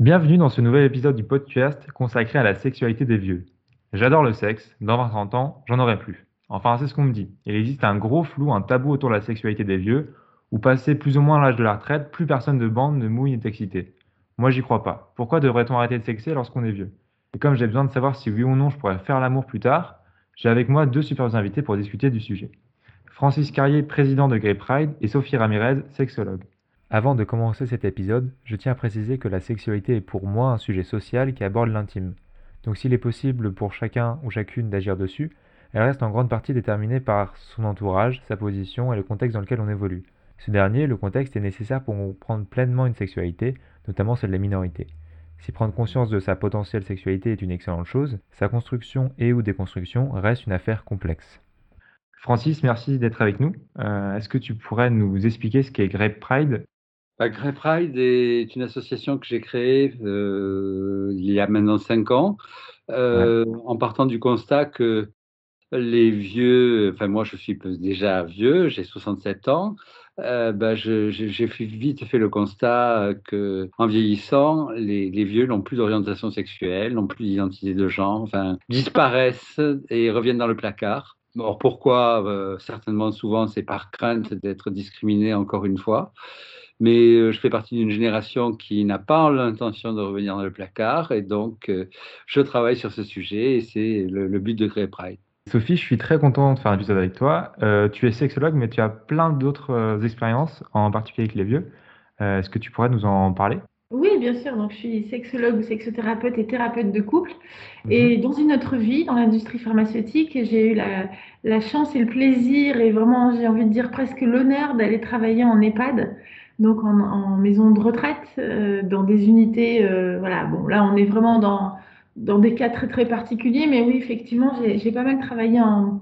Bienvenue dans ce nouvel épisode du podcast consacré à la sexualité des vieux. J'adore le sexe, dans 20-30 ans, j'en aurai plus. Enfin, c'est ce qu'on me dit. Il existe un gros flou, un tabou autour de la sexualité des vieux, où passé plus ou moins l'âge de la retraite, plus personne de bande ne mouille n'est excité. Moi, j'y crois pas. Pourquoi devrait-on arrêter de sexer lorsqu'on est vieux? Et comme j'ai besoin de savoir si oui ou non je pourrais faire l'amour plus tard, j'ai avec moi deux super invités pour discuter du sujet. Francis Carrier, président de Gay Pride, et Sophie Ramirez, sexologue. Avant de commencer cet épisode, je tiens à préciser que la sexualité est pour moi un sujet social qui aborde l'intime. Donc s'il est possible pour chacun ou chacune d'agir dessus, elle reste en grande partie déterminée par son entourage, sa position et le contexte dans lequel on évolue. Ce dernier, le contexte, est nécessaire pour comprendre pleinement une sexualité, notamment celle des minorités. Si prendre conscience de sa potentielle sexualité est une excellente chose, sa construction et ou déconstruction reste une affaire complexe. Francis, merci d'être avec nous. Euh, est-ce que tu pourrais nous expliquer ce qu'est Grey Pride? Bah, Grey Pride est une association que j'ai créée euh, il y a maintenant cinq ans, euh, en partant du constat que les vieux, enfin moi je suis déjà vieux, j'ai 67 ans, bah, j'ai vite fait le constat que en vieillissant, les, les vieux n'ont plus d'orientation sexuelle, n'ont plus d'identité de genre, enfin disparaissent et reviennent dans le placard. Alors pourquoi? Euh, Certainement souvent c'est par crainte d'être discriminé encore une fois. Mais euh, je fais partie d'une génération qui n'a pas l'intention de revenir dans le placard et donc euh, je travaille sur ce sujet et c'est le, but de Grey Pride. Sophie, je suis très content de faire un épisode avec toi. tu es sexologue, mais tu as plein d'autres expériences, en particulier avec les vieux. Est-ce que tu pourrais nous en parler? Oui, bien sûr. Donc, je suis sexologue ou sexothérapeute et thérapeute de couple. Et mhm. dans une autre vie, dans l'industrie pharmaceutique, j'ai eu la, chance et le plaisir et vraiment, j'ai envie de dire presque l'honneur d'aller travailler en EHPAD, donc en, maison de retraite, euh, dans des unités. Euh, voilà, bon, là, on est vraiment dans, dans des cas très, très particuliers. Mais oui, effectivement, j'ai pas mal travaillé en,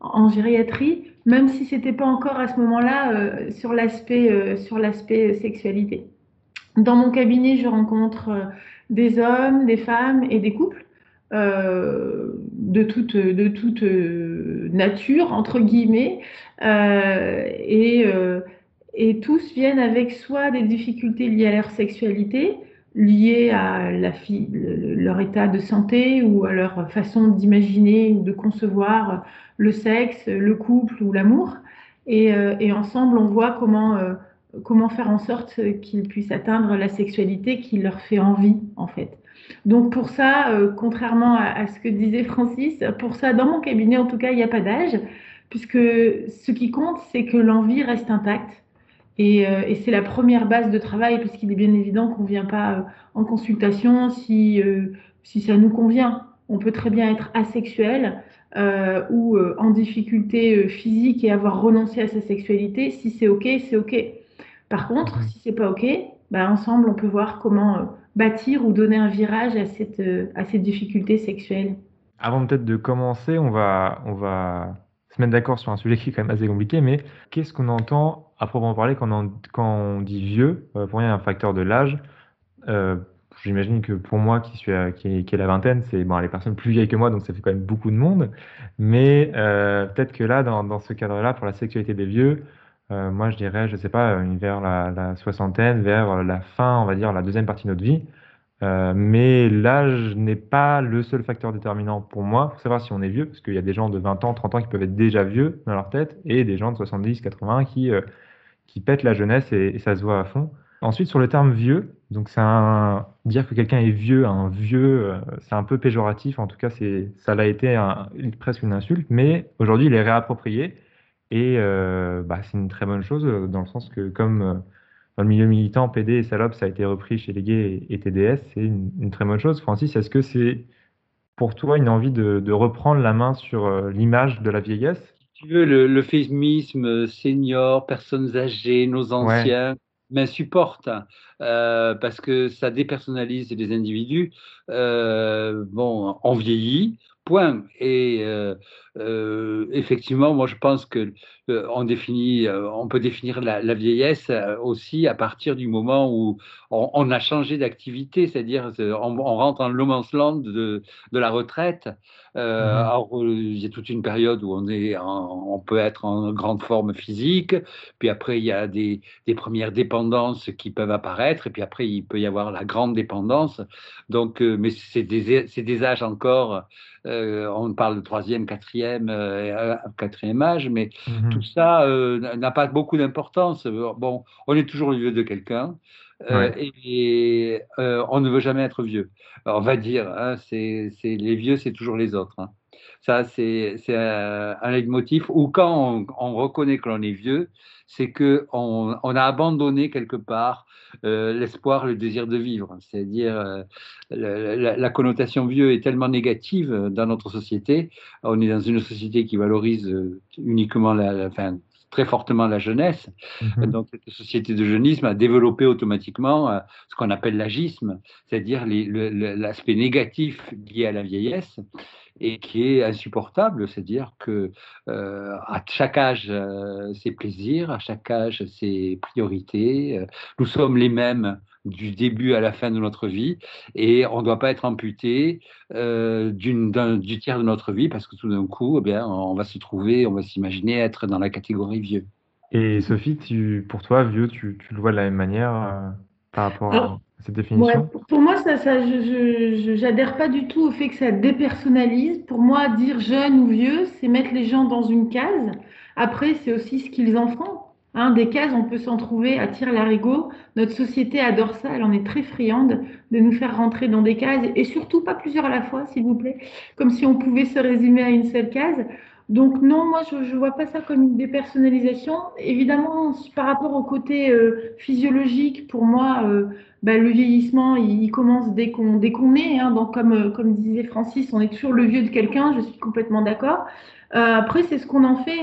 en gériatrie, même si c'était pas encore à ce moment-là euh, sur l'aspect sexualité. Dans mon cabinet, je rencontre des hommes, des femmes et des couples de toute, de toute nature, entre guillemets, et, et, tous viennent avec soit des difficultés liées à leur sexualité, liées à leur état de santé ou à leur façon d'imaginer ou de concevoir le sexe, le couple ou l'amour. Et, et, ensemble, on voit comment comment faire en sorte qu'ils puissent atteindre la sexualité qui leur fait envie, en fait. Donc pour ça, euh, contrairement à, ce que disait Francis, pour ça, dans mon cabinet, en tout cas, il n'y a pas d'âge, puisque ce qui compte, c'est que l'envie reste intacte. Et, euh, c'est la première base de travail, puisqu'il est bien évident qu'on ne vient pas euh, en consultation si, si ça nous convient. On peut très bien être asexuel ou en difficulté physique et avoir renoncé à sa sexualité. Si c'est OK, c'est OK. Par contre, si c'est pas OK, bah, ensemble, on peut voir comment euh, bâtir ou donner un virage à cette, euh, à cette difficulté sexuelle. Avant peut-être de commencer, on va, on va se mettre d'accord sur un sujet qui est quand même assez compliqué, mais qu'est-ce qu'on entend à proprement parler quand on, quand on dit vieux? Euh, Pour a un facteur de l'âge. J'imagine que pour moi, qui suis qui est la vingtaine, c'est bon, les personnes plus vieilles que moi, donc ça fait quand même beaucoup de monde. Mais peut-être que là, dans, ce cadre-là, pour la sexualité des vieux, euh, moi, je dirais, je sais pas, vers la, soixantaine, vers la fin, on va dire, la deuxième partie de notre vie. Euh, mais l'âge n'est pas le seul facteur déterminant pour moi pour savoir si on est vieux, parce qu'il y a des gens de 20 ans, 30 ans qui peuvent être déjà vieux dans leur tête, et des gens de 70, 80 qui, euh, qui pètent la jeunesse et, ça se voit à fond. Ensuite, sur le terme vieux, donc un, dire que quelqu'un est vieux, un vieux, c'est un peu péjoratif, en tout cas, ça l'a été presque une insulte, mais aujourd'hui, il est réapproprié. Et euh, bah, c'est une très bonne chose euh, dans le sens que comme euh, dans le milieu militant, PD et salope, ça a été repris chez les gays et, TDS, c'est une, très bonne chose. Francis, est-ce que c'est pour toi une envie de, reprendre la main sur l'image de la vieillesse? Tu veux, le, le féminisme senior, personnes âgées, nos anciens, m'insupporte parce que ça dépersonnalise les individus. bon, on vieillit, Point. Et euh, euh, effectivement, moi je pense que euh, définit, on peut définir la, vieillesse aussi à partir du moment où on, a changé d'activité, c'est-à-dire on, rentre en no land de, de la retraite. Mmh alors, il y a toute une période où on, est on peut être en grande forme physique, puis après il y a des, des, premières dépendances qui peuvent apparaître, et puis après il peut y avoir la grande dépendance. Donc, mais c'est des, des âges encore euh, on parle de troisième, quatrième, euh, quatrième âge, mais mhm. tout ça euh, n'a pas beaucoup d'importance. Bon, on est toujours le vieux de quelqu'un. Et, on ne veut jamais être vieux. on va dire, hein, c'est, les vieux, c'est toujours les autres. Hein. Ça, c'est, un, un leitmotiv. Ou quand on, reconnaît que l'on est vieux, c'est qu'on on a abandonné quelque part euh, l'espoir, le désir de vivre. C'est-à-dire, euh, la, connotation vieux est tellement négative dans notre société. On est dans une société qui valorise euh, uniquement la, fin, très fortement la jeunesse. Mhm. Donc, cette société de jeunisme a développé automatiquement ce qu'on appelle l'agisme, c'est-à-dire l'aspect négatif lié à la vieillesse et qui est insupportable, c'est-à-dire que euh, à chaque âge euh, ses plaisirs, à chaque âge ses priorités. Euh, nous sommes les mêmes du début à la fin de notre vie et on ne doit pas être amputé du tiers de notre vie parce que tout d'un coup, eh bien, on va se trouver, on va s'imaginer être dans la catégorie vieux. Et Sophie, tu, pour toi, vieux, tu, tu, le vois de la même manière par rapport à cette définition? Pour moi, ça, ça, je n'adhère pas du tout au fait que ça dépersonnalise. Pour moi, dire jeune ou vieux, c'est mettre les gens dans une case. Après, c'est aussi ce qu'ils en font. Hein, des cases, on peut s'en trouver à tir larigot. Notre société adore ça, elle en est très friande de nous faire rentrer dans des cases et surtout pas plusieurs à la fois, s'il vous plaît, comme si on pouvait se résumer à une seule case. Donc non, moi je ne vois pas ça comme une dépersonnalisation. Évidemment, par rapport au côté euh, physiologique, pour moi, euh, bah, le vieillissement, il, commence dès qu'on dès est. Hein. donc comme, euh, comme disait Francis, on est toujours le vieux de quelqu'un, je suis complètement d'accord. après, c'est ce qu'on en fait.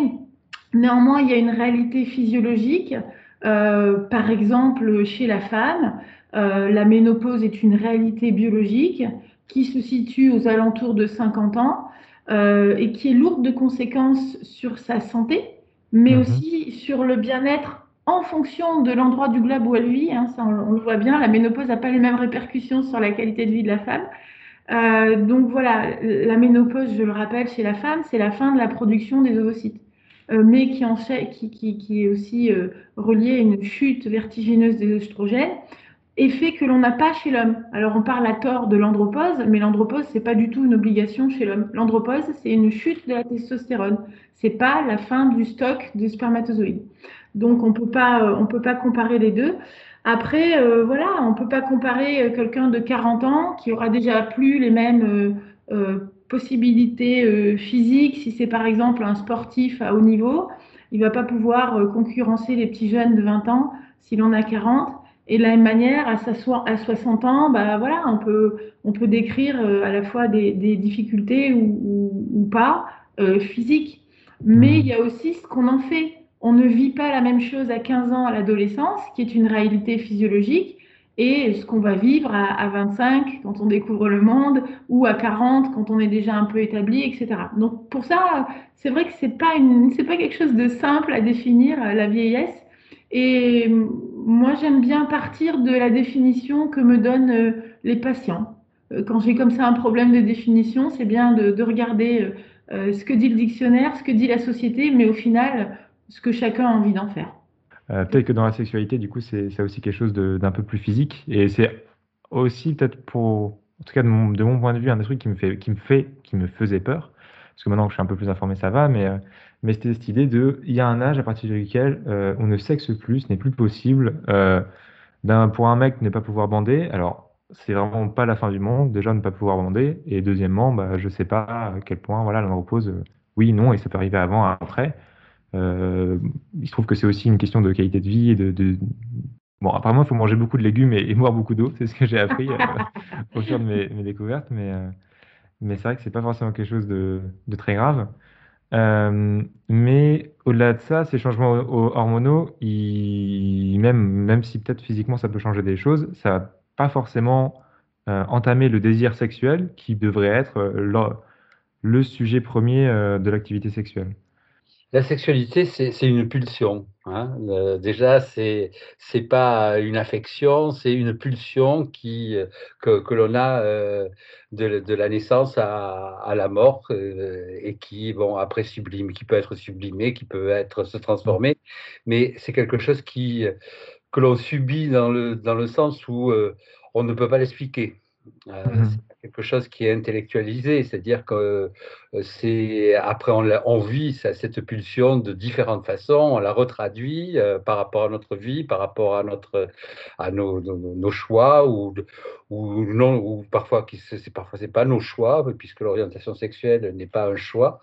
Néanmoins, il y a une réalité physiologique. par exemple, chez la femme, la ménopause est une réalité biologique qui se situe aux alentours de 50 ans. Euh, et qui est lourde de conséquences sur sa santé, mais mhm. aussi sur le bien-être en fonction de l'endroit du globe où elle vit. Hein, ça, on, le voit bien, la ménopause n'a pas les mêmes répercussions sur la qualité de vie de la femme. Euh, donc voilà, la ménopause, je le rappelle, chez la femme, c'est la fin de la production des ovocytes, euh, mais qui, est aussi reliée à une chute vertigineuse des oestrogènes effet que l'on n'a pas chez l'homme. Alors on parle à tort de l'andropause, mais l'andropause c'est pas du tout une obligation chez l'homme. L'andropause c'est une chute de la testostérone. C'est pas la fin du stock de spermatozoïdes. Donc on peut pas euh, peut pas comparer les deux. Après euh, voilà, on peut pas comparer euh, quelqu'un de 40 ans qui aura déjà plus les mêmes possibilités physiques si c'est par exemple un sportif à haut niveau, il va pas pouvoir concurrencer les petits jeunes de 20 ans s'il en a 40 et de la même manière, à, à 60 ans, bah, voilà, on, peut, on peut décrire euh, à la fois des, difficultés ou, pas euh, physiques. Mais il y a aussi ce qu'on en fait. On ne vit pas la même chose à 15 ans à l'adolescence, qui est une réalité physiologique, et ce qu'on va vivre à, à, 25 quand on découvre le monde, ou à 40 quand on est déjà un peu établi, etc. Donc pour ça, c'est vrai que c'est pas pas quelque chose de simple à définir la vieillesse. Et moi, j'aime bien partir de la définition que me donnent euh, les patients. Euh, quand j'ai comme ça un problème de définition, c'est bien de, regarder euh, ce que dit le dictionnaire, ce que dit la société, mais au final, ce que chacun a envie d'en faire. Peut-être que dans la sexualité, du coup, c'est aussi quelque chose d'un peu plus physique. Et c'est aussi peut-être pour, en tout cas de mon, point de vue, un des trucs qui me fait, qui me fait, qui me faisait peur. Parce que maintenant que je suis un peu plus informé, ça va, mais mais c'était cette idée de, il y a un âge à partir duquel euh, on ne sexe plus, ce n'est plus possible. Euh, pour un mec ne pas pouvoir bander, alors c'est vraiment pas la fin du monde, déjà ne pas pouvoir bander, et deuxièmement, bah, je sais pas à quel point voilà, l'on repose, euh, oui, non, et ça peut arriver avant, après. Euh, il se trouve que c'est aussi une question de qualité de vie et de, de... Bon, apparemment, il faut manger beaucoup de légumes et, boire beaucoup d'eau, c'est ce que j'ai appris euh, au fur de mes, mes découvertes, mais, mais c'est vrai que c'est pas forcément quelque chose de, de très grave. Euh, mais au-delà de ça, ces changements hormonaux, même, même si peut-être physiquement ça peut changer des choses, ça va pas forcément euh, entamer le désir sexuel qui devrait être euh, le sujet premier de l'activité sexuelle la sexualité, c'est une pulsion. Hein. déjà, c'est c'est pas une affection, c'est une pulsion qui que, que l'on a euh, de, de, la naissance à, à la mort euh, et qui, bon, après sublime, qui peut être sublimé, qui peut être se transformer, mais c'est quelque chose qui que l'on subit dans le dans le sens où euh, on ne peut pas l'expliquer. Mmh quelque chose qui est intellectualisé, c'est-à-dire que euh, c'est après on, vit cette pulsion de différentes façons, on la retraduit euh, par rapport à notre vie, par rapport à notre à nos, nos, choix ou ou non ou parfois c'est parfois c'est pas nos choix puisque l'orientation sexuelle n'est pas un choix.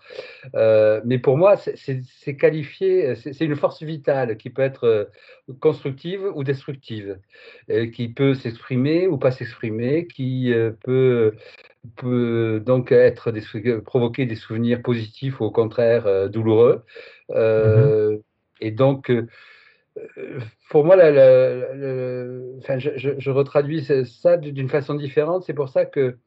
Euh, mais pour moi c'est qualifié, c'est une force vitale qui peut être constructive ou destructive, qui peut s'exprimer ou pas s'exprimer, qui peut peut donc être des, provoquer des souvenirs positifs ou au contraire euh, douloureux. Euh, mm-hmm. Et donc, euh, pour moi, je, retraduis ça d'une façon différente. C'est pour ça que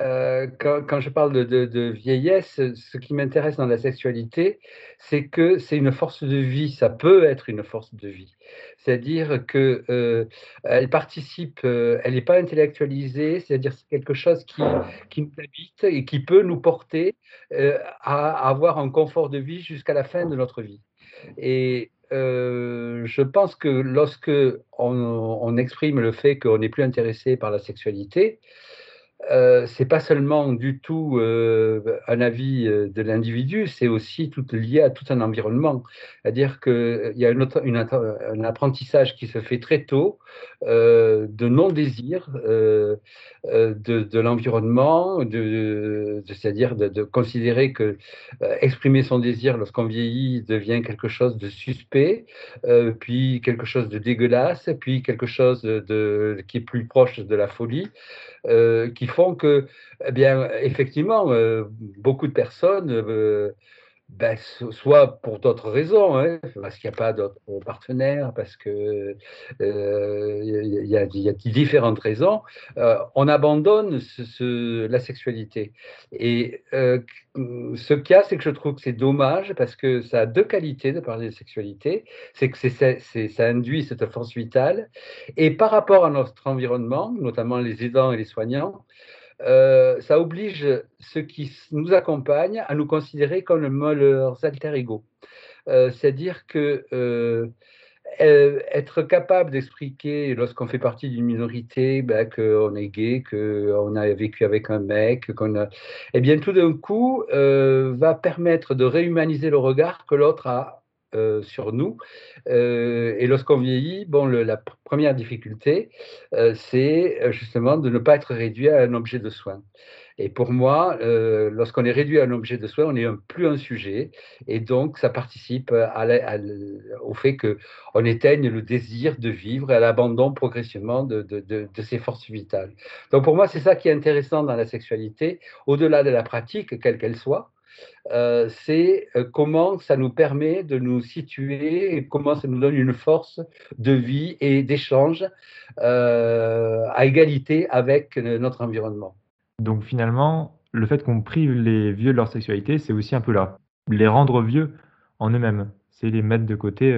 euh, quand, je parle de, vieillesse, ce qui m'intéresse dans la sexualité, c'est que c'est une force de vie, ça peut être une force de vie. C'est-à-dire qu'elle euh, elle participe, euh, elle n'est pas intellectualisée, c'est-à-dire c'est quelque chose qui, nous habite et qui peut nous porter à avoir un confort de vie jusqu'à la fin de notre vie. Je pense que lorsque on, on exprime le fait qu'on n'est plus intéressé par la sexualité, euh, c'est pas seulement du tout euh, un avis euh, de l'individu, c'est aussi tout lié à tout un environnement. C'est-à-dire qu'il y a un apprentissage qui se fait très tôt de non-désir de, l'environnement, c'est-à-dire de, considérer que exprimer son désir lorsqu'on vieillit devient quelque chose de suspect, puis quelque chose de dégueulasse, puis quelque chose qui est plus proche de la folie. Euh, font que, eh bien, effectivement, euh, beaucoup de personnes, euh, ben, soit pour d'autres raisons, hein, parce qu'il n'y a pas d'autres partenaires, parce que il y, a différentes raisons, on abandonne ce, la sexualité. Et ce qu'il y a, c'est que je trouve que c'est dommage parce que ça a deux qualités de parler de sexualité, c'est que ça induit cette force vitale, et par rapport à notre environnement, notamment les aidants et les soignants, euh, ça oblige ceux qui nous accompagnent à nous considérer comme leurs alter ego. Euh, c'est-à-dire que euh, être capable d'expliquer lorsqu'on fait partie d'une minorité ben, qu'on est gay, qu'on a vécu avec un mec, qu'on a, eh bien tout d'un coup va permettre de réhumaniser le regard que l'autre a euh, sur nous. Euh, et lorsqu'on vieillit, bon, la première difficulté, euh, c'est justement de ne pas être réduit à un objet de soin. Et pour moi, lorsqu'on est réduit à un objet de soin, on n'est plus un sujet, et donc ça participe au fait qu'on éteigne le désir de vivre et à l'abandon progressivement de, de, ses forces vitales. Donc pour moi, c'est ça qui est intéressant dans la sexualité, au-delà de la pratique, quelle qu'elle soit, euh, c'est euh, comment ça nous permet de nous situer et comment ça nous donne une force de vie et d'échange euh, à égalité avec notre environnement. Donc finalement, le fait qu'on prive les vieux de leur sexualité, c'est aussi un peu là, les rendre vieux en eux-mêmes. C'est les mettre de côté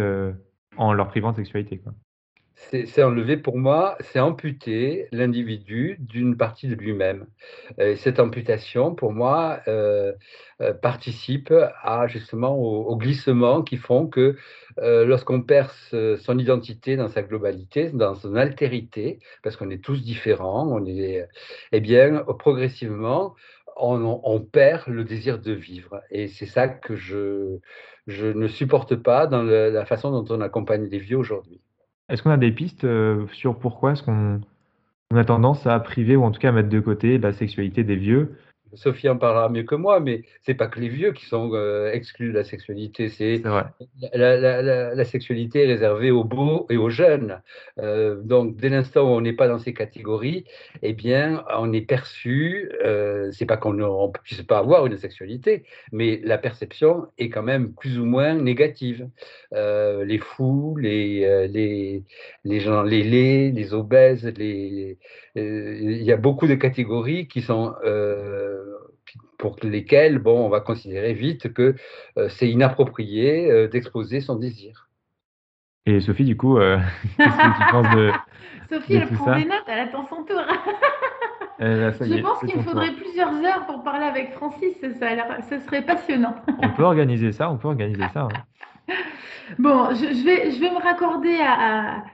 en leur privant de sexualité. C'est enlever pour moi, c'est amputer l'individu d'une partie de lui-même. cette amputation, pour moi, euh, euh, participe à justement au, glissement qui font que euh, lorsqu'on perd son identité dans sa globalité, dans son altérité, parce qu'on est tous différents, on est, eh bien, progressivement, on, perd le désir de vivre. Et c'est ça que je ne supporte pas dans la façon dont on accompagne les vieux aujourd'hui. Est-ce qu'on a des pistes euh, sur pourquoi est-ce qu'on a tendance à priver ou en tout cas à mettre de côté la sexualité des vieux Sophie en parlera mieux que moi, mais c'est pas que les vieux qui sont euh, exclus de la sexualité. C'est la, sexualité est réservée aux beaux et aux jeunes. Euh, donc, dès l'instant où on n'est pas dans ces catégories, eh bien, on est perçu. Euh, c'est pas qu'on ne puisse pas avoir une sexualité, mais la perception est quand même plus ou moins négative. Euh, les fous, les, les, les gens, les laits, les obèses, les, il y a beaucoup de catégories qui sont pour lesquels, bon, on va considérer vite que c'est inapproprié d'exposer son désir. Et Sophie, du coup, qu'est-ce que tu penses de. Sophie, elle prend des notes, elle attend son tour. Je pense qu'il me faudrait plusieurs heures pour parler avec Francis, ça, ça serait passionnant. on peut organiser ça, on peut organiser ça. Hein. Bon, je, vais, je vais me raccorder à, à,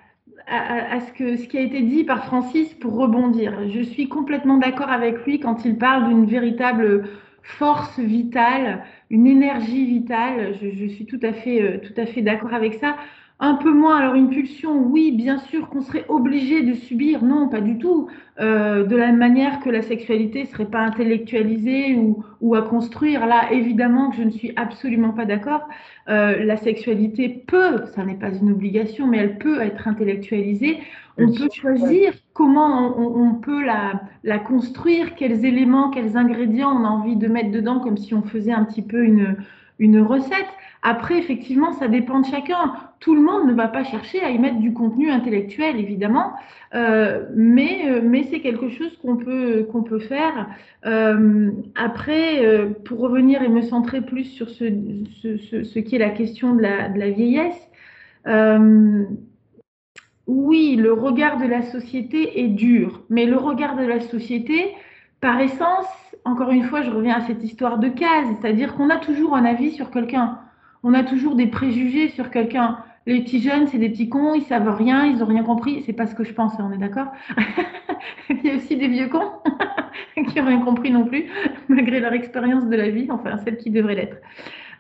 ce, que, ce qui a été dit par Francis pour rebondir. Je suis complètement d'accord avec lui quand il parle d'une véritable force vitale, une énergie vitale. Je, je suis tout à fait, euh, tout à fait d'accord avec ça. Un peu moins, alors une pulsion, oui, bien sûr qu'on serait obligé de subir, non, pas du tout. Euh, de la même manière que la sexualité ne serait pas intellectualisée ou, ou, à construire, là, évidemment que je ne suis absolument pas d'accord. Euh, la sexualité peut, ça n'est pas une obligation, mais elle peut être intellectualisée. On peut choisir comment on, on peut la, la, construire, quels éléments, quels ingrédients on a envie de mettre dedans, comme si on faisait un petit peu une, une recette. Après, effectivement, ça dépend de chacun. Tout le monde ne va pas chercher à y mettre du contenu intellectuel, évidemment, euh, mais, euh, mais c'est quelque chose qu'on peut, peut faire. Euh, après, pour revenir et me centrer plus sur ce, ce, ce, qui est la question de la, de la vieillesse, oui, le regard de la société est dur, mais le regard de la société, par essence, encore une fois, je reviens à cette histoire de case, c'est-à-dire qu'on a toujours un avis sur quelqu'un on a toujours des préjugés sur quelqu'un. Les petits jeunes, c'est des petits cons, ils savent rien, ils ont rien compris. C'est pas ce que je pense, on est d'accord? Il y a aussi des vieux cons qui n'ont rien compris non plus, malgré leur expérience de la vie, enfin celle qui devrait l'être.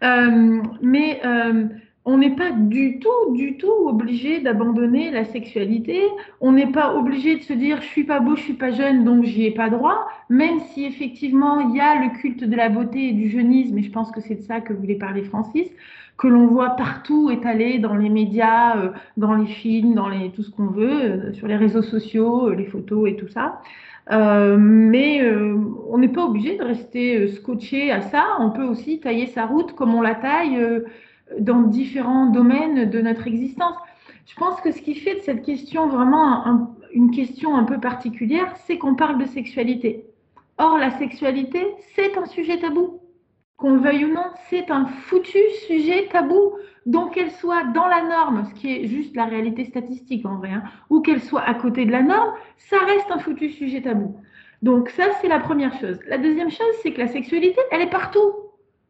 Euh, mais euh, on n'est pas du tout, du tout obligé d'abandonner la sexualité. On n'est pas obligé de se dire je suis pas beau, je suis pas jeune, donc j'y ai pas droit. Même si effectivement il y a le culte de la beauté et du jeunisme, et je pense que c'est de ça que voulait parler Francis, que l'on voit partout étalé dans les médias, euh, dans les films, dans les, tout ce qu'on veut, euh, sur les réseaux sociaux, euh, les photos et tout ça. mais on n'est pas obligé de rester scotché à ça. On peut aussi tailler sa route comme on la taille dans différents domaines de notre existence. Je pense que ce qui fait de cette question vraiment une question un peu particulière, c'est qu'on parle de sexualité. Or, la sexualité, c'est un sujet tabou. Qu'on le veuille ou non, c'est un foutu sujet tabou. Donc, qu'elle soit dans la norme, ce qui est juste la réalité statistique en vrai, hein, ou qu'elle soit à côté de la norme, ça reste un foutu sujet tabou. Donc, ça, c'est la première chose. La deuxième chose, c'est que la sexualité, elle est partout.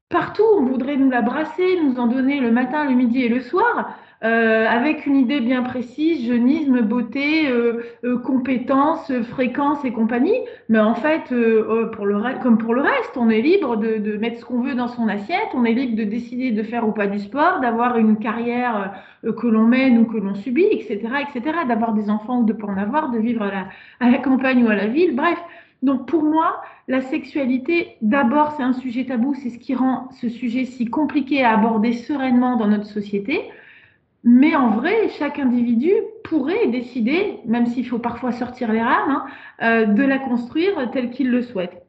Partout, on voudrait nous la brasser, nous en donner le matin, le midi et le soir, euh, avec une idée bien précise, jeunisme, beauté, euh, euh, compétences, fréquence et compagnie. Mais en fait, comme pour le reste, on est libre de, mettre ce qu'on veut dans son assiette, on est libre de décider de faire ou pas du sport, d'avoir une carrière que l'on mène ou que l'on subit, etc., etc., d'avoir des enfants ou de pas en avoir, de vivre à la campagne ou à la ville. Bref, donc pour moi, la sexualité, d'abord, c'est un sujet tabou, c'est ce qui rend ce sujet si compliqué à aborder sereinement dans notre société. Mais en vrai, chaque individu pourrait décider, même s'il faut parfois sortir les rames, hein, euh, de la construire telle qu'il le souhaite.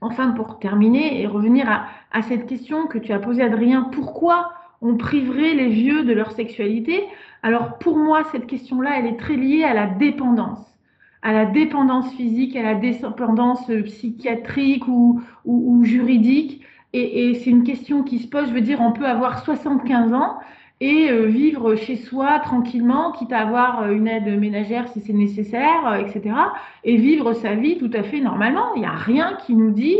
Enfin, pour terminer et revenir à, à cette question que tu as posée, Adrien, pourquoi on priverait les vieux de leur sexualité? Alors pour moi, cette question-là, elle est très liée à la dépendance à la dépendance physique, à la dépendance psychiatrique ou, juridique. Et, et c'est une question qui se pose, je veux dire, on peut avoir 75 ans et euh, vivre chez soi tranquillement, quitte à avoir euh, une aide ménagère si c'est nécessaire, euh, etc. Et vivre sa vie tout à fait normalement. Il n'y a rien qui nous dit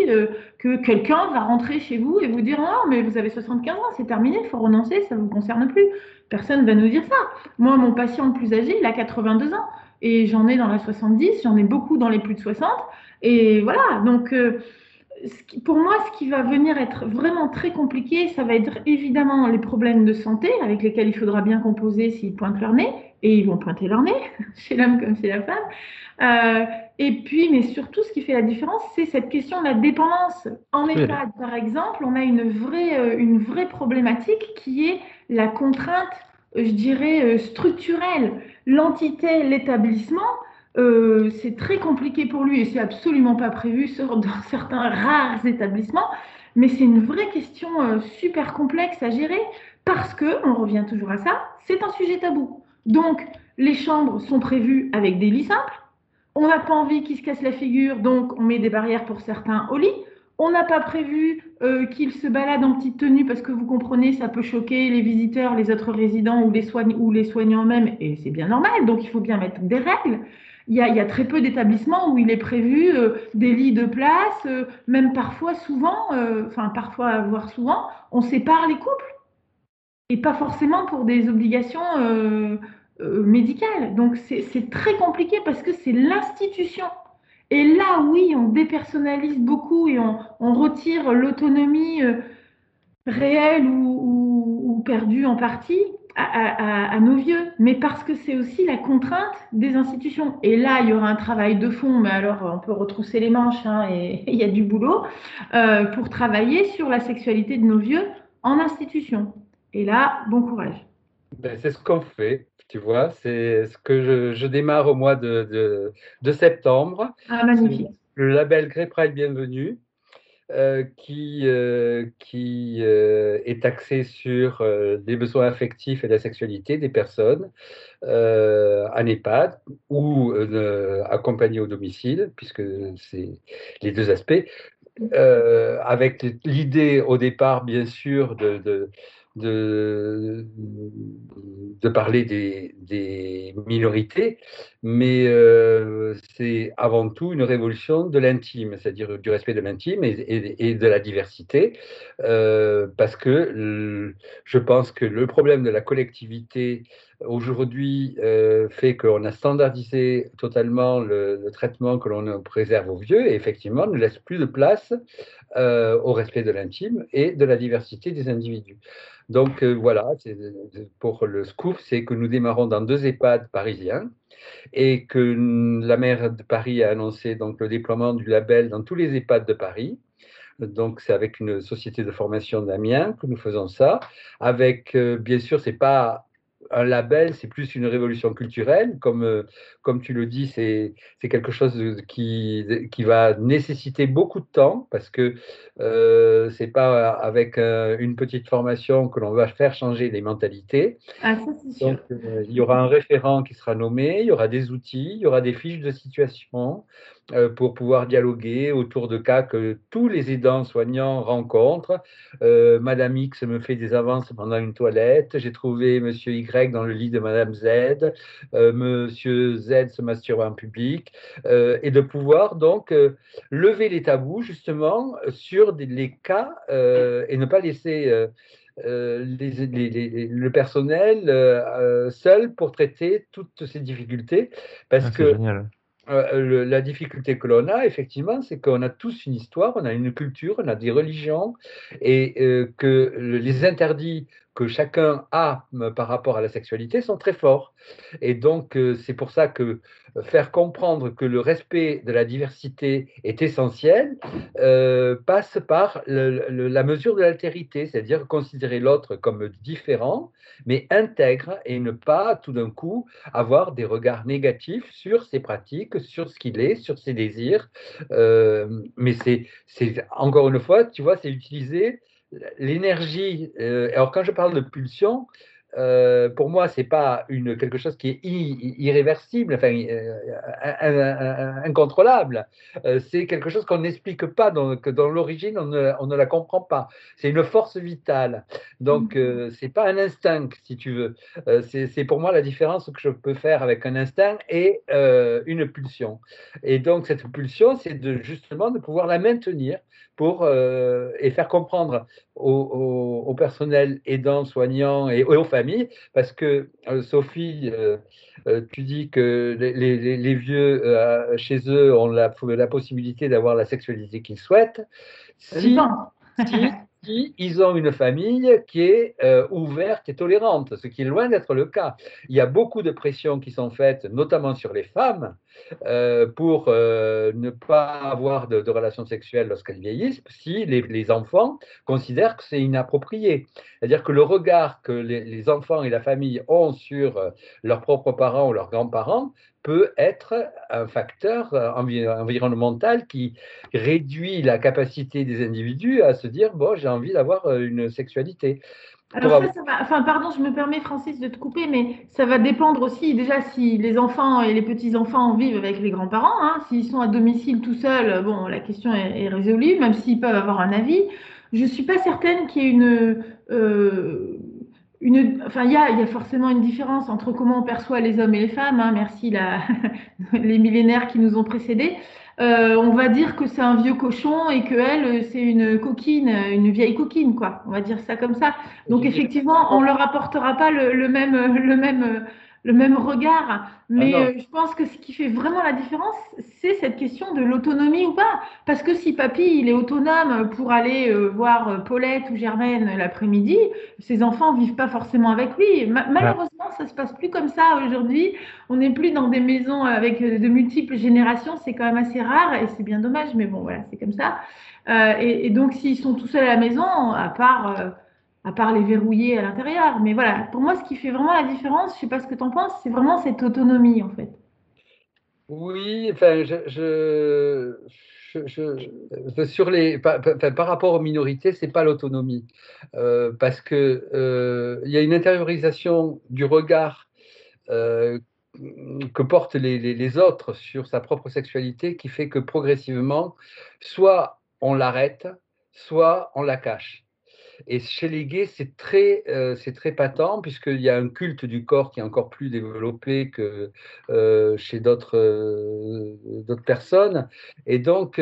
que quelqu'un va rentrer chez vous et vous dire non, mais vous avez 75 ans, c'est terminé, il faut renoncer, ça ne vous concerne plus. Personne ne va nous dire ça. Moi, mon patient le plus âgé, il a 82 ans et j'en ai dans la 70, j'en ai beaucoup dans les plus de 60. Et voilà, donc euh, pour moi, ce qui va venir être vraiment très compliqué, ça va être évidemment les problèmes de santé avec lesquels il faudra bien composer s'ils pointent leur nez, et ils vont pointer leur nez, chez l'homme comme chez la femme. Euh, et puis, mais surtout, ce qui fait la différence, c'est cette question de la dépendance. En EHPAD, par exemple, on a une vraie, euh, une vraie problématique qui est la contrainte, je dirais, structurelle l'entité, l'établissement, euh, c'est très compliqué pour lui et c'est absolument pas prévu dans certains rares établissements, mais c'est une vraie question euh, super complexe à gérer parce que, on revient toujours à ça, c'est un sujet tabou. Donc, les chambres sont prévues avec des lits simples. On n'a pas envie qu'ils se cassent la figure, donc on met des barrières pour certains au lit. On n'a pas prévu euh, qu'ils se baladent en petite tenue parce que vous comprenez, ça peut choquer les visiteurs, les autres résidents ou les, soignants même, et c'est bien normal. Donc il faut bien mettre des règles. Il y a, très peu d'établissements où il est prévu euh, des lits de place, euh, même parfois, souvent, enfin parfois, voire souvent, on sépare les couples. Et pas forcément pour des obligations médicales. Donc c'est très compliqué parce que c'est l'institution et là, oui, on dépersonnalise beaucoup et on, retire l'autonomie euh, réelle ou, perdue en partie à, nos vieux, mais parce que c'est aussi la contrainte des institutions. Et là, il y aura un travail de fond, mais alors on peut retrousser les manches hein, et il y a du boulot euh, pour travailler sur la sexualité de nos vieux en institution. Et là, bon courage. Ben, c'est ce qu'on fait. Tu vois, c'est ce que je, démarre au mois de, de, septembre. Ah, magnifique. Le label Grey Pride Bienvenue, euh, qui, euh, qui euh, est axé sur les besoins affectifs et la sexualité des personnes en EHPAD ou accompagnées au domicile, puisque c'est les deux aspects. avec l'idée au départ, bien sûr, de de, de parler des, minorités, mais euh, c'est avant tout une révolution de l'intime, c'est-à-dire du respect de l'intime et, et, de la diversité, euh, parce que je pense que le problème de la collectivité aujourd'hui euh, fait qu'on a standardisé totalement le, traitement que l'on préserve aux vieux et effectivement ne laisse plus de place au respect de l'intime et de la diversité des individus. Donc euh, voilà, pour le scoop, c'est que nous démarrons dans deux EHPAD parisiens et que la maire de Paris a annoncé donc le déploiement du label dans tous les EHPAD de Paris. Donc c'est avec une société de formation d'Amiens que nous faisons ça. Avec, euh, bien sûr, c'est pas un label, c'est plus une révolution culturelle. Comme, euh, comme tu le dis, c'est quelque chose qui, qui va nécessiter beaucoup de temps parce que euh, c'est pas avec euh, une petite formation que l'on va faire changer les mentalités. Ah, ça. Donc, euh, il y aura un référent qui sera nommé, il y aura des outils, il y aura des fiches de situation. Euh, pour pouvoir dialoguer autour de cas que tous les aidants soignants rencontrent. Euh, Madame X me fait des avances pendant une toilette, j'ai trouvé Monsieur Y dans le lit de Madame Z, euh, Monsieur Z se masturbe en public, et de pouvoir donc lever les tabous justement sur les cas et ne pas laisser le personnel seul pour traiter toutes ces difficultés. Parce ah, que euh, la difficulté que l'on a, effectivement, c'est qu'on a tous une histoire, on a une culture, on a des religions, et euh, que les interdits que chacun a par rapport à la sexualité sont très forts. Et donc, euh, c'est pour ça que faire comprendre que le respect de la diversité est essentiel euh, passe par la mesure de l'altérité, c'est-à-dire considérer l'autre comme différent, mais intègre et ne pas tout d'un coup avoir des regards négatifs sur ses pratiques, sur ce qu'il est, sur ses désirs. Euh, mais c'est encore une fois, tu vois, c'est utiliser l'énergie, euh, alors quand je parle de pulsion, euh, pour moi, c'est pas une, quelque chose qui est irréversible, enfin, euh, incontrôlable. c'est quelque chose qu'on n'explique pas, que dans l'origine, on ne, on ne, la comprend pas. C'est une force vitale. Donc, mmh. c'est pas un instinct, si tu veux. c'est pour moi la différence que je peux faire avec un instinct et une pulsion. Et donc, cette pulsion, c'est de, justement de pouvoir la maintenir pour, euh, et faire comprendre au, personnel aidant, soignant et, aux familles, parce que euh, Sophie, euh, tu dis que les, vieux chez eux ont la, la possibilité d'avoir la sexualité qu'ils souhaitent. Si, si, ils ont une famille qui est euh, ouverte et tolérante, ce qui est loin d'être le cas. Il y a beaucoup de pressions qui sont faites, notamment sur les femmes, euh, pour euh, ne pas avoir de, relations sexuelles lorsqu'elles vieillissent, si les, enfants considèrent que c'est inapproprié. C'est-à-dire que le regard que les, enfants et la famille ont sur leurs propres parents ou leurs grands-parents peut être un facteur environnemental qui réduit la capacité des individus à se dire bon, j'ai envie d'avoir une sexualité. Alors ça, ça va, enfin pardon, je me permets Francis de te couper, mais ça va dépendre aussi déjà si les enfants et les petits-enfants vivent avec les grands-parents. Hein. S'ils sont à domicile tout seuls, bon, la question est, résolue, même s'ils peuvent avoir un avis. Je suis pas certaine qu'il y ait une... Euh, une, enfin, il y a, y a, forcément une différence entre comment on perçoit les hommes et les femmes. Hein, merci la, les millénaires qui nous ont précédés. Euh, on va dire que c'est un vieux cochon et que elle, c'est une coquine, une vieille coquine, quoi. On va dire ça comme ça. Donc effectivement, on leur apportera pas le, même, le même, le même regard. Mais ah euh, je pense que ce qui fait vraiment la différence, c'est cette question de l'autonomie ou pas. Parce que si papy, il est autonome pour aller euh, voir Paulette ou Germaine l'après-midi, ses enfants vivent pas forcément avec lui. malheureusement, ça se passe plus comme ça aujourd'hui. On n'est plus dans des maisons avec de multiples générations. C'est quand même assez rare et c'est bien dommage. Mais bon, voilà, c'est comme ça. Euh, et, et, donc, s'ils sont tout seuls à la maison, à part à part les verrouiller à l'intérieur. Mais voilà, pour moi, ce qui fait vraiment la différence, je sais pas ce que tu en penses, c'est vraiment cette autonomie, en fait. Oui, enfin, je, je, sur les, par, par, rapport aux minorités, c'est pas l'autonomie, euh, parce que euh, il y a une intériorisation du regard euh, que portent les, autres sur sa propre sexualité qui fait que progressivement, soit on l'arrête, soit on la cache. Et chez les gays, c'est très, euh, c'est très patent, puisqu'il y a un culte du corps qui est encore plus développé que euh, chez d'autres, euh, d'autres personnes. Et donc,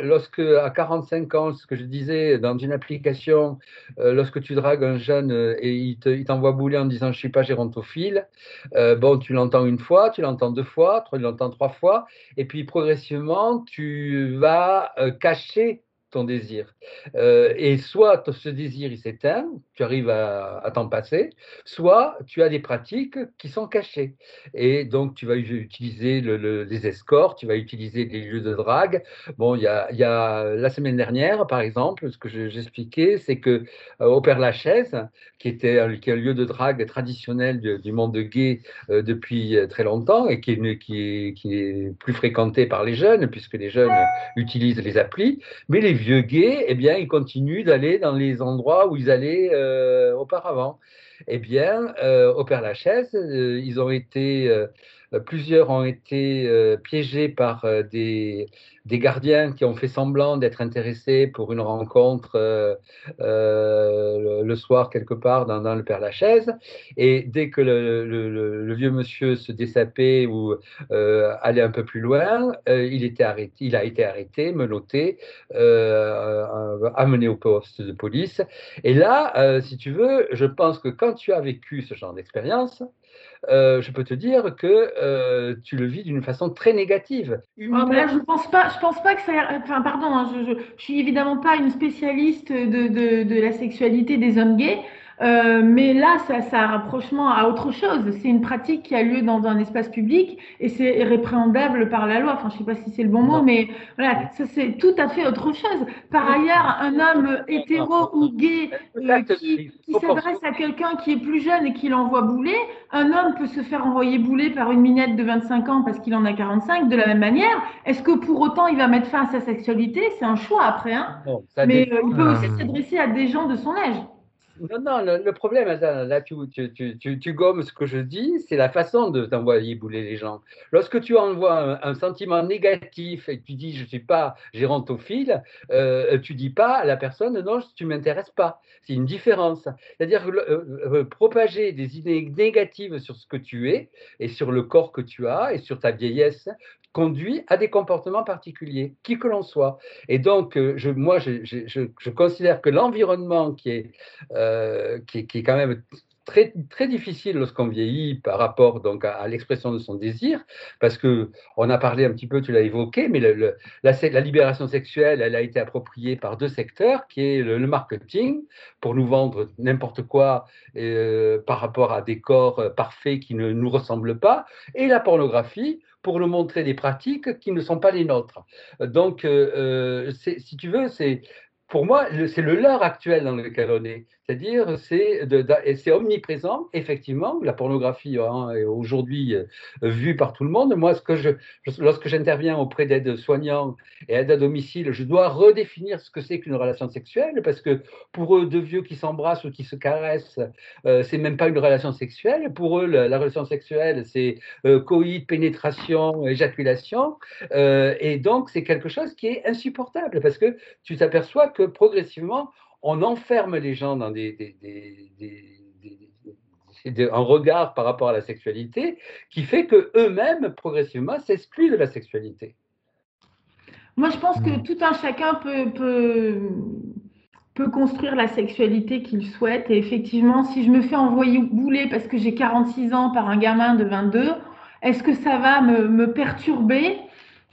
lorsque, à 45 ans, ce que je disais, dans une application, lorsque tu dragues un jeune et il, te, il t'envoie bouler en disant Je ne suis pas gérontophile, bon, tu l'entends une fois, tu l'entends deux fois, tu l'entends trois fois, et puis progressivement, tu vas cacher ton désir. Euh, et soit ce désir il s'éteint, tu arrives à, t'en passer, soit tu as des pratiques qui sont cachées. Et donc tu vas utiliser le, les escorts, tu vas utiliser des lieux de drague. Bon, il y a, y a, la semaine dernière, par exemple, ce que j'expliquais, c'est que euh, au Père Lachaise, qui était un, qui est un lieu de drague traditionnel du, monde gay euh, depuis très longtemps et qui est, qui, est, qui est plus fréquenté par les jeunes, puisque les jeunes utilisent les applis, mais les vieux gays, eh bien, ils continuent d'aller dans les endroits où ils allaient euh, auparavant. Eh bien, euh, au Père Lachaise, euh, ils ont été euh, plusieurs ont été piégés par des, gardiens qui ont fait semblant d'être intéressés pour une rencontre le, soir quelque part dans, le Père Lachaise. Et dès que le, vieux monsieur se dessapait ou allait un peu plus loin, il, était arrêté, il a été arrêté, menotté, amené au poste de police. Et là, si tu veux, je pense que quand tu as vécu ce genre d'expérience, euh, je peux te dire que euh, tu le vis d'une façon très négative. Ah, je pense pas, je pense pas que ça. Enfin, pardon, hein, je, je, suis évidemment pas une spécialiste de, de, de la sexualité des hommes gays. Euh, mais là, ça, ça a un rapprochement à autre chose. C'est une pratique qui a lieu dans, un espace public et c'est répréhendable par la loi. Enfin, je sais pas si c'est le bon mot, mais voilà, ça c'est tout à fait autre chose. Par ailleurs, un homme hétéro ou gay euh, qui, qui s'adresse à quelqu'un qui est plus jeune et qui l'envoie bouler, un homme peut se faire envoyer bouler par une minette de 25 ans parce qu'il en a 45 de la même manière. Est-ce que pour autant il va mettre fin à sa sexualité? C'est un choix après. Hein mais euh, il peut aussi s'adresser à des gens de son âge. Non, non, le, problème, là, tu, tu, gommes ce que je dis, c'est la façon de t'envoyer bouler les gens. Lorsque tu envoies un, sentiment négatif et que tu dis je ne suis pas gérantophile, euh, tu dis pas à la personne non, tu ne m'intéresses pas. C'est une différence. C'est-à-dire euh, euh, propager des idées négatives sur ce que tu es et sur le corps que tu as et sur ta vieillesse, conduit à des comportements particuliers, qui que l'on soit. Et donc, euh, moi, je, considère que l'environnement qui est, euh, qui, est quand même très, très difficile lorsqu'on vieillit par rapport donc à, l'expression de son désir, parce que on a parlé un petit peu, tu l'as évoqué, mais la, libération sexuelle, elle a été appropriée par deux secteurs, qui est le, marketing pour nous vendre n'importe quoi euh, par rapport à des corps euh, parfaits qui ne nous ressemblent pas, et la pornographie pour nous montrer des pratiques qui ne sont pas les nôtres. Donc, euh, euh si tu veux, c'est pour moi, c'est le leurre actuel dans lequel on est. C'est-à-dire, c'est omniprésent. Effectivement, la pornographie hein, est aujourd'hui euh, vue par tout le monde. Moi, lorsque j'interviens auprès d'aides soignants et aides à domicile, je dois redéfinir ce que c'est qu'une relation sexuelle, parce que pour eux, deux vieux qui s'embrassent ou qui se caressent, euh, c'est même pas une relation sexuelle. Pour eux, la, relation sexuelle, c'est euh, coït, pénétration, éjaculation, euh, et donc c'est quelque chose qui est insupportable, parce que tu t'aperçois que progressivement, on enferme les gens dans des, un regard par rapport à la sexualité qui fait que eux-mêmes progressivement s'excluent de la sexualité. Moi, je pense que hmm. tout un chacun peut, peut, peut construire la sexualité qu'il souhaite. Et effectivement, si je me fais envoyer bouler parce que j'ai 46 ans par un gamin de 22, est-ce que ça va me, me perturber?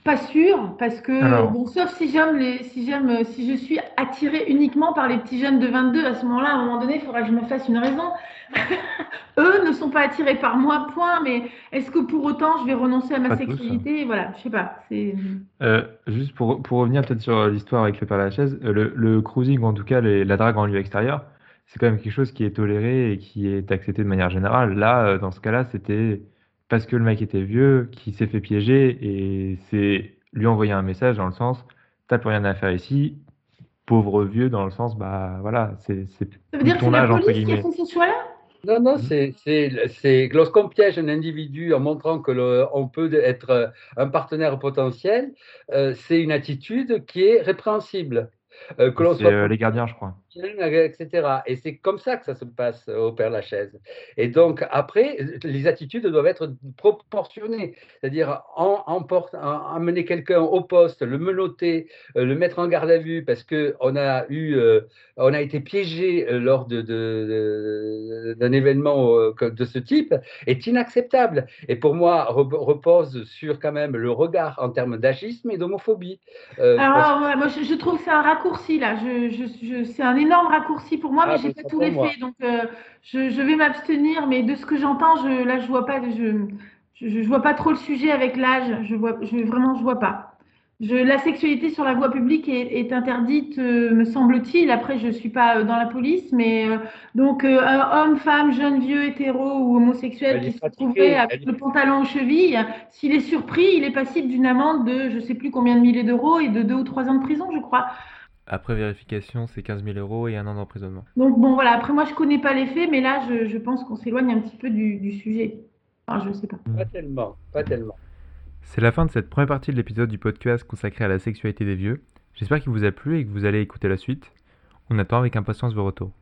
Pas sûr, parce que, bon, sauf si j'aime les, si j'aime, si je suis attirée uniquement par les petits jeunes de 22, à ce moment-là, à un moment donné, il faudra que je me fasse une raison. Eux ne sont pas attirés par moi, point, mais est-ce que pour autant je vais renoncer à ma sexualité Voilà, je sais pas. Euh, juste pour, pour revenir peut-être sur l'histoire avec le Père Lachaise, euh, le, le cruising, en tout cas la drague en lieu extérieur, c'est quand même quelque chose qui est toléré et qui est accepté de manière générale. Là, euh, dans ce cas-là, c'était parce que le mec était vieux, qui s'est fait piéger, et c'est lui envoyer un message dans le sens, t'as plus rien à faire ici, pauvre vieux, dans le sens, bah voilà, c'est Ça veut dire que c'est la police qui a fait ce choix-là non, non, c'est lorsqu'on piège un individu en montrant que on peut être un partenaire potentiel, euh, c'est une attitude qui est répréhensible. Euh, que soit... Euh, les gardiens, je crois etc. Et c'est comme ça que ça se passe au Père Lachaise. Et donc, après, les attitudes doivent être proportionnées. C'est-à-dire, en, en, amener quelqu'un au poste, le menotter, euh, le mettre en garde à vue parce qu'on a eu, euh, on a été piégé euh, lors de, d'un événement de ce type est inacceptable. Et pour moi, repose sur quand même le regard en termes d'agisme et d'homophobie. Alors, moi, je, trouve que c'est un raccourci là. Je, je, c'est un énorme raccourci pour moi, mais ah, j'ai pas tous les faits, donc euh, je, je, vais m'abstenir. Mais de ce que j'entends, je, là, je vois pas, je, je, vois pas trop le sujet avec l'âge. Je vois, je vraiment, je vois pas. Je, la sexualité sur la voie publique est, est interdite, euh, me semble-t-il. Après, je suis pas euh, dans la police, mais donc homme, femme, jeune, vieux, hétéro ou homosexuel qui se trouverait avec le pantalon aux chevilles, s'il est surpris, il est passible d'une amende de je sais plus combien de milliers d'euros et de deux ou trois ans de prison, je crois. Après vérification, c'est 15 000 euros et un an d'emprisonnement. Donc bon, voilà, après moi je connais pas les faits, mais là je, je pense qu'on s'éloigne un petit peu du, du sujet. Enfin, je sais pas. Pas tellement, pas tellement. C'est la fin de cette première partie de l'épisode du podcast consacré à la sexualité des vieux. J'espère qu'il vous a plu et que vous allez écouter la suite. On attend avec impatience vos retours.